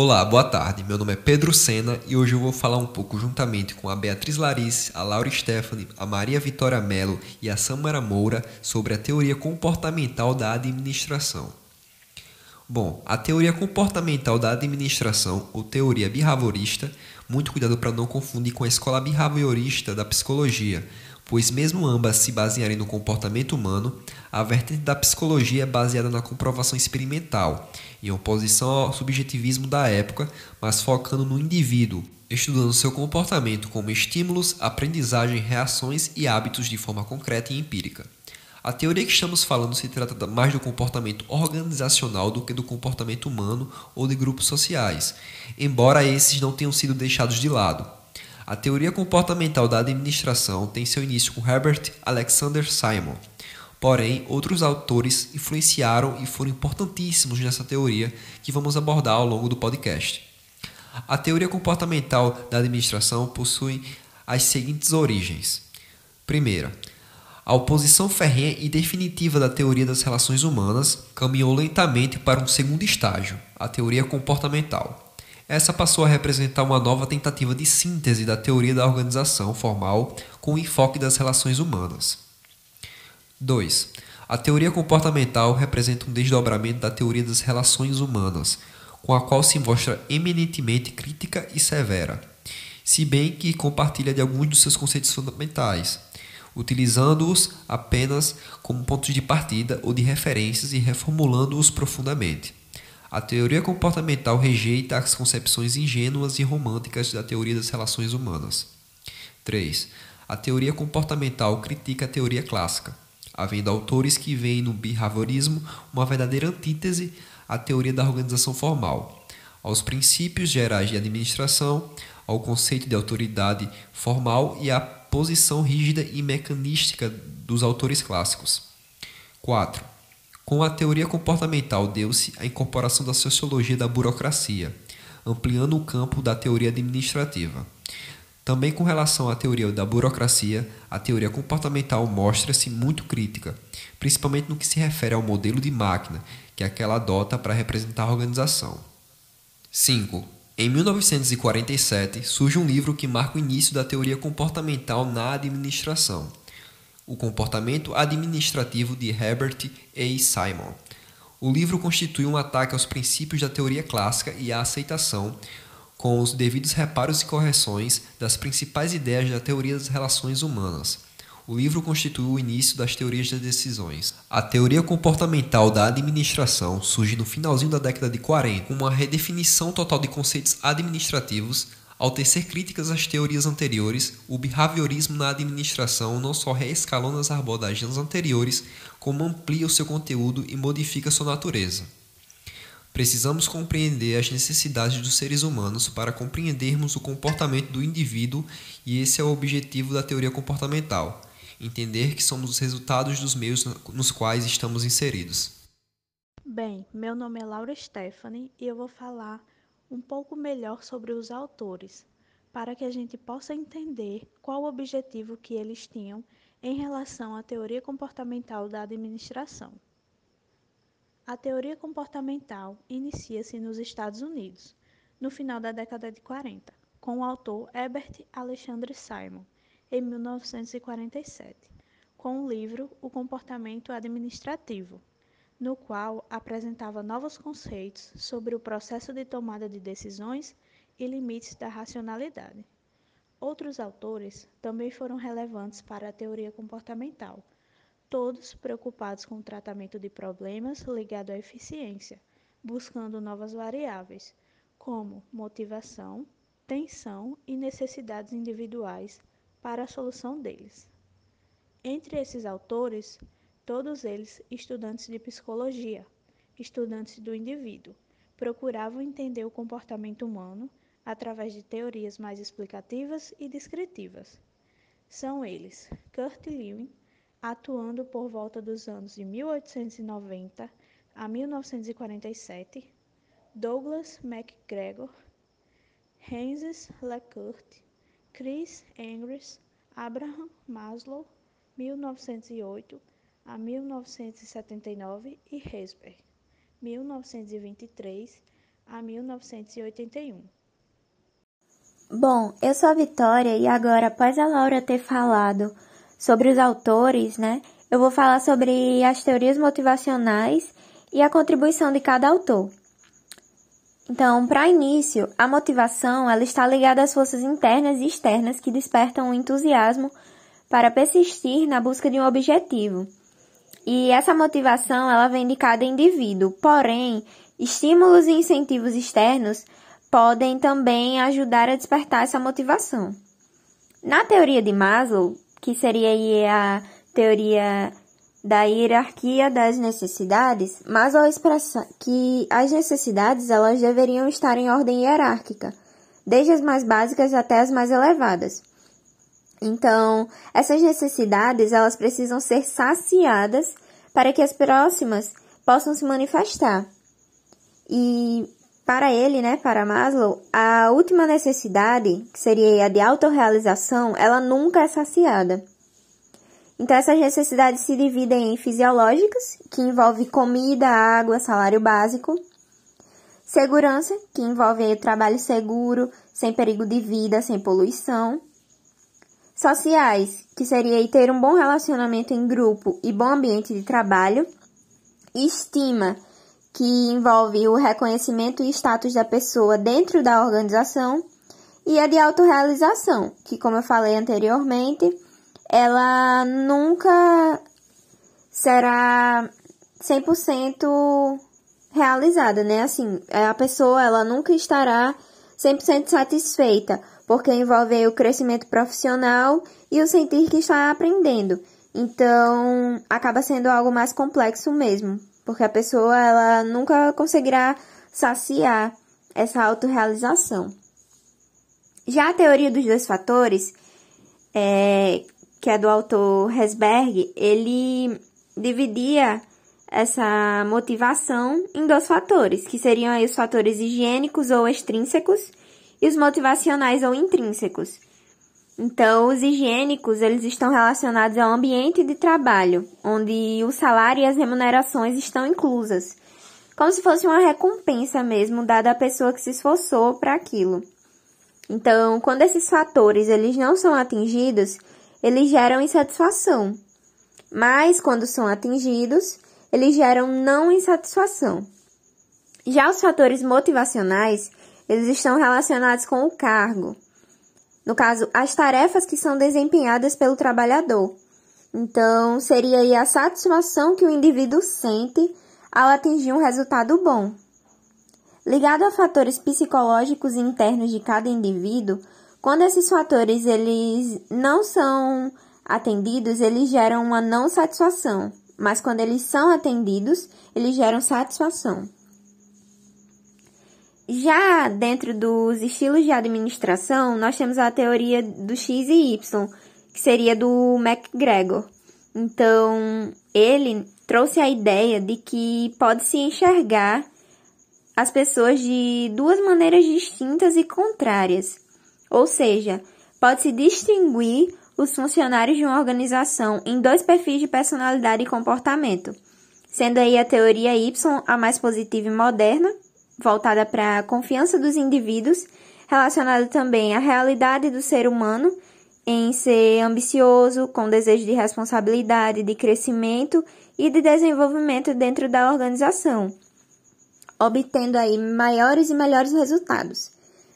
Olá, boa tarde. Meu nome é Pedro Sena e hoje eu vou falar um pouco juntamente com a Beatriz Larice, a Laura Stephanie, a Maria Vitória Mello e a Samara Moura sobre a teoria comportamental da administração. Bom, a teoria comportamental da administração, ou teoria behaviorista, muito cuidado para não confundir com a escola behaviorista da psicologia, pois mesmo ambas se basearem no comportamento humano, a vertente da psicologia é baseada na comprovação experimental, em oposição ao subjetivismo da época, mas focando no indivíduo, estudando seu comportamento como estímulos, aprendizagem, reações e hábitos de forma concreta e empírica. A teoria que estamos falando se trata mais do comportamento organizacional do que do comportamento humano ou de grupos sociais, embora esses não tenham sido deixados de lado. A teoria comportamental da administração tem seu início com Herbert Alexander Simon. Porém, outros autores influenciaram e foram importantíssimos nessa teoria que vamos abordar ao longo do podcast. A teoria comportamental da administração possui as seguintes origens. Primeira, a oposição ferrenha e definitiva da teoria das relações humanas caminhou lentamente para um segundo estágio, a teoria comportamental. Essa passou a representar uma nova tentativa de síntese da teoria da organização formal com o enfoque das relações humanas. 2. A teoria comportamental representa um desdobramento da teoria das relações humanas, com a qual se mostra eminentemente crítica e severa, se bem que compartilha de alguns dos seus conceitos fundamentais, utilizando-os apenas como pontos de partida ou de referências e reformulando-os profundamente. A teoria comportamental rejeita as concepções ingênuas e românticas da teoria das relações humanas. 3. A teoria comportamental critica a teoria clássica, havendo autores que veem no behaviorismo uma verdadeira antítese à teoria da organização formal, aos princípios gerais de administração, ao conceito de autoridade formal e à posição rígida e mecanística dos autores clássicos. 4. Com a teoria comportamental deu-se a incorporação da sociologia da burocracia, ampliando o campo da teoria administrativa. Também com relação à teoria da burocracia, a teoria comportamental mostra-se muito crítica, principalmente no que se refere ao modelo de máquina que aquela adota para representar a organização. 5. Em 1947, surge um livro que marca o início da teoria comportamental na administração, o Comportamento Administrativo de Herbert A. Simon. O livro constitui um ataque aos princípios da teoria clássica e à aceitação, com os devidos reparos e correções, das principais ideias da teoria das relações humanas. O livro constitui o início das teorias das decisões. A teoria comportamental da administração surge no finalzinho da década de 40, com uma redefinição total de conceitos administrativos ao tecer críticas às teorias anteriores, o behaviorismo na administração não só reescalona as abordagens anteriores, como amplia o seu conteúdo e modifica sua natureza. Precisamos compreender as necessidades dos seres humanos para compreendermos o comportamento do indivíduo, e esse é o objetivo da teoria comportamental: entender que somos os resultados dos meios nos quais estamos inseridos. Bem, meu nome é Laura Stephanie e eu vou falar um pouco melhor sobre os autores, para que a gente possa entender qual o objetivo que eles tinham em relação à teoria comportamental da administração. A teoria comportamental inicia-se nos Estados Unidos, no final da década de 40, com o autor Herbert Alexander Simon, em 1947, com o livro O Comportamento Administrativo, no qual apresentava novos conceitos sobre o processo de tomada de decisões e limites da racionalidade. Outros autores também foram relevantes para a teoria comportamental, todos preocupados com o tratamento de problemas ligados à eficiência, buscando novas variáveis, como motivação, tensão e necessidades individuais para a solução deles. Entre esses autores, todos eles estudantes de psicologia, estudantes do indivíduo, procuravam entender o comportamento humano através de teorias mais explicativas e descritivas. São eles Kurt Lewin, atuando por volta dos anos de 1890 a 1947, Douglas MacGregor, Heinz LeCourt, Chris Engels, Abraham Maslow, 1908 a 1979 e Hesper, 1923 a 1981. Bom, eu sou a Vitória e agora, após a Laura ter falado sobre os autores, né, eu vou falar sobre as teorias motivacionais e a contribuição de cada autor. Então, para início, a motivação ela está ligada às forças internas e externas que despertam o entusiasmo para persistir na busca de um objetivo. E essa motivação ela vem de cada indivíduo, porém, estímulos e incentivos externos podem também ajudar a despertar essa motivação. Na teoria de Maslow, que seria a teoria da hierarquia das necessidades, Maslow expressa que as necessidades elas deveriam estar em ordem hierárquica, desde as mais básicas até as mais elevadas. Então, essas necessidades elas precisam ser saciadas para que as próximas possam se manifestar. E para ele, né, para Maslow, a última necessidade, que seria a de autorrealização, ela nunca é saciada. Então, essas necessidades se dividem em fisiológicas, que envolve comida, água, salário básico, segurança, que envolve trabalho seguro, sem perigo de vida, sem poluição, sociais, que seria ter um bom relacionamento em grupo e bom ambiente de trabalho, estima, que envolve o reconhecimento e status da pessoa dentro da organização, e a de autorrealização, que, como eu falei anteriormente, ela nunca será 100% realizada, né? Assim, a pessoa ela nunca estará 100% satisfeita, porque envolve o crescimento profissional e o sentir que está aprendendo. Então, acaba sendo algo mais complexo mesmo, porque a pessoa ela nunca conseguirá saciar essa autorrealização. Já a teoria dos dois fatores, é, que é do autor Hesberg, ele dividia essa motivação em dois fatores, que seriam os fatores higiênicos ou extrínsecos e os motivacionais ou intrínsecos. Então, os higiênicos, eles estão relacionados ao ambiente de trabalho, onde o salário e as remunerações estão inclusas, como se fosse uma recompensa mesmo dada à pessoa que se esforçou para aquilo. Então, quando esses fatores eles não são atingidos, eles geram insatisfação. Mas quando são atingidos, eles geram não insatisfação. Já os fatores motivacionais, eles estão relacionados com o cargo, no caso, as tarefas que são desempenhadas pelo trabalhador. Então, seria aí a satisfação que o indivíduo sente ao atingir um resultado bom. Ligado a fatores psicológicos internos de cada indivíduo, quando esses fatores eles não são atendidos, eles geram uma não satisfação, mas quando eles são atendidos, eles geram satisfação. Já dentro dos estilos de administração, nós temos a teoria do X e Y, que seria do MacGregor. Então, ele trouxe a ideia de que pode-se enxergar as pessoas de duas maneiras distintas e contrárias. Ou seja, pode-se distinguir os funcionários de uma organização em dois perfis de personalidade e comportamento, sendo aí a teoria Y a mais positiva e moderna voltada para a confiança dos indivíduos, relacionada também à realidade do ser humano em ser ambicioso, com desejo de responsabilidade, de crescimento e de desenvolvimento dentro da organização, obtendo aí maiores e melhores resultados.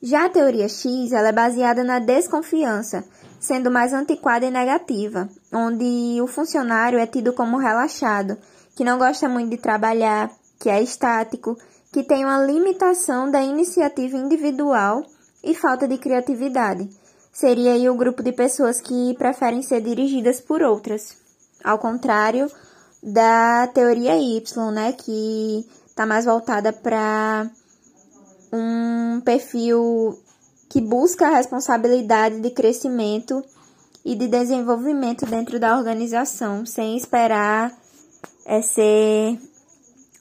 Já a teoria X ela é baseada na desconfiança, sendo mais antiquada e negativa, onde o funcionário é tido como relaxado, que não gosta muito de trabalhar, que é estático, que tem uma limitação da iniciativa individual e falta de criatividade. Seria aí o grupo de pessoas que preferem ser dirigidas por outras. Ao contrário da teoria Y, né, que está mais voltada para um perfil que busca a responsabilidade de crescimento e de desenvolvimento dentro da organização, sem esperar é, ser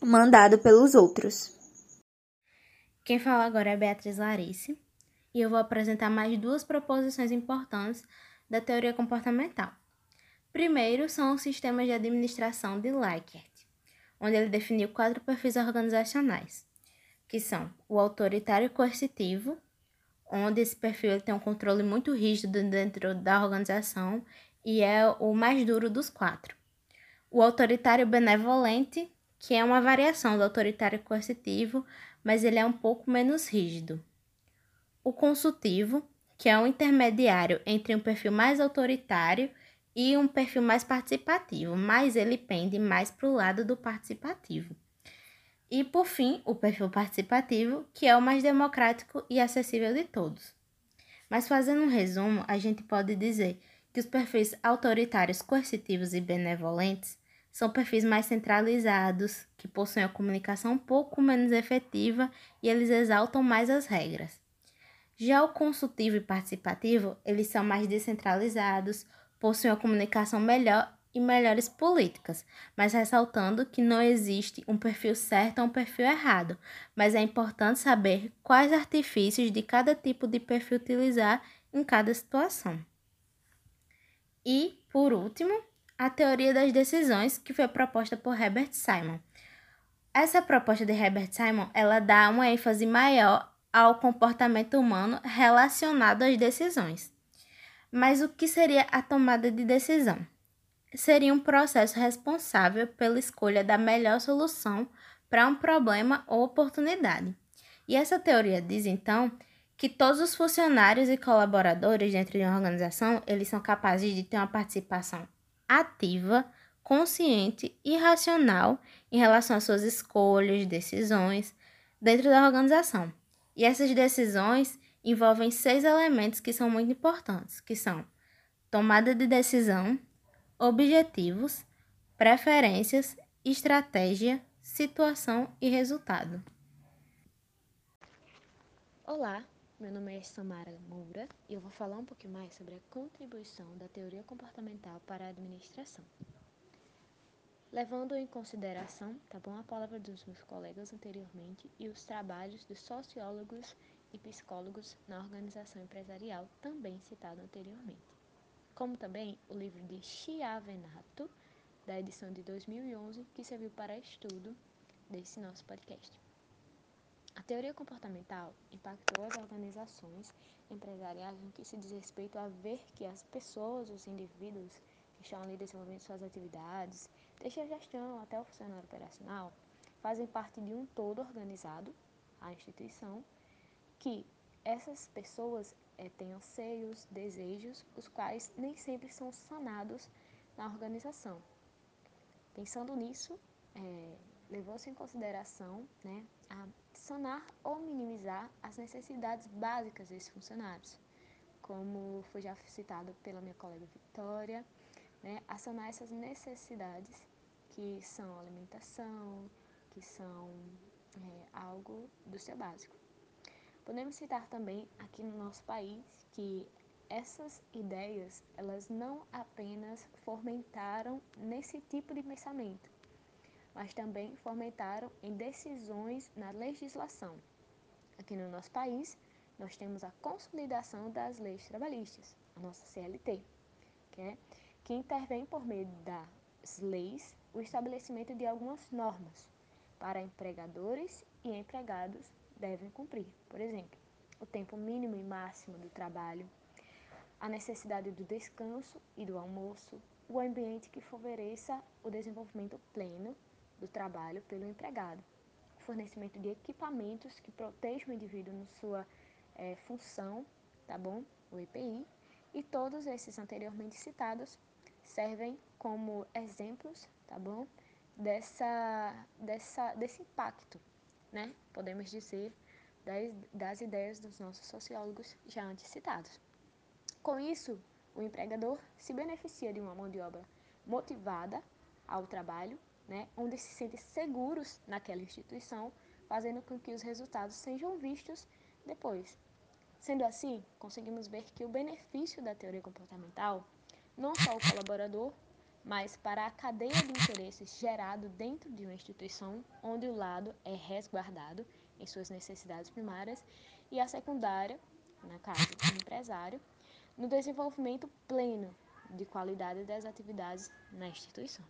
mandado pelos outros. Quem fala agora é Beatriz Larice e eu vou apresentar mais duas proposições importantes da teoria comportamental. Primeiro são os sistemas de administração de Likert, onde ele definiu quatro perfis organizacionais, que são o autoritário coercitivo, onde esse perfil tem um controle muito rígido dentro da organização e é o mais duro dos quatro. O autoritário benevolente, que é uma variação do autoritário coercitivo, mas ele é um pouco menos rígido. O consultivo, que é um intermediário entre um perfil mais autoritário e um perfil mais participativo, mas ele pende mais para o lado do participativo. E, por fim, o perfil participativo, que é o mais democrático e acessível de todos. Mas, fazendo um resumo, a gente pode dizer que os perfis autoritários, coercitivos e benevolentes são perfis mais centralizados, que possuem a comunicação um pouco menos efetiva e eles exaltam mais as regras. Já o consultivo e participativo, eles são mais descentralizados, possuem a comunicação melhor e melhores políticas, mas ressaltando que não existe um perfil certo ou um perfil errado, mas é importante saber quais artifícios de cada tipo de perfil utilizar em cada situação. E, por último, a teoria das decisões que foi proposta por Herbert Simon. Essa proposta de Herbert Simon, ela dá uma ênfase maior ao comportamento humano relacionado às decisões. Mas o que seria a tomada de decisão? Seria um processo responsável pela escolha da melhor solução para um problema ou oportunidade. E essa teoria diz então que todos os funcionários e colaboradores dentro de uma organização, eles são capazes de ter uma participação ativa, consciente e racional em relação às suas escolhas, decisões dentro da organização. E essas decisões envolvem seis elementos que são muito importantes, que são tomada de decisão, objetivos, preferências, estratégia, situação e resultado. Olá, meu nome é Samara Moura e eu vou falar um pouquinho mais sobre a contribuição da teoria comportamental para a administração. Levando em consideração, tá bom, a palavra dos meus colegas anteriormente e os trabalhos dos sociólogos e psicólogos na organização empresarial, também citado anteriormente. Como também o livro de Chiavenato, da edição de 2011, que serviu para estudo desse nosso podcast. A teoria comportamental impactou as organizações empresariais no que se diz respeito a ver que as pessoas, os indivíduos que estão ali desenvolvendo suas atividades, desde a gestão até o funcionário operacional, fazem parte de um todo organizado, a instituição, que essas pessoas é, têm anseios, desejos, os quais nem sempre são sanados na organização. Pensando nisso, é, levou-se em consideração né, a sanar ou minimizar as necessidades básicas desses funcionários, como foi já citado pela minha colega Vitória, né, a sanar essas necessidades que são alimentação, que são é, algo do seu básico. Podemos citar também aqui no nosso país que essas ideias, elas não apenas fomentaram nesse tipo de pensamento, mas também fomentaram em decisões na legislação. Aqui no nosso país, nós temos a consolidação das leis trabalhistas, a nossa CLT, que, é, que intervém por meio das leis o estabelecimento de algumas normas para empregadores e empregados devem cumprir. Por exemplo, o tempo mínimo e máximo do trabalho, a necessidade do descanso e do almoço, o ambiente que favoreça o desenvolvimento pleno do trabalho pelo empregado, fornecimento de equipamentos que protejam o indivíduo na sua é, função, tá bom? O EPI, e todos esses anteriormente citados servem como exemplos, tá bom? Dessa, dessa, desse impacto, né? Podemos dizer, das, das ideias dos nossos sociólogos já antes citados. Com isso, o empregador se beneficia de uma mão de obra motivada ao trabalho né, onde se sentem seguros naquela instituição, fazendo com que os resultados sejam vistos depois. Sendo assim, conseguimos ver que o benefício da teoria comportamental, não só o colaborador, mas para a cadeia de interesses gerado dentro de uma instituição, onde o lado é resguardado em suas necessidades primárias e a secundária, na caso do empresário, no desenvolvimento pleno de qualidade das atividades na instituição.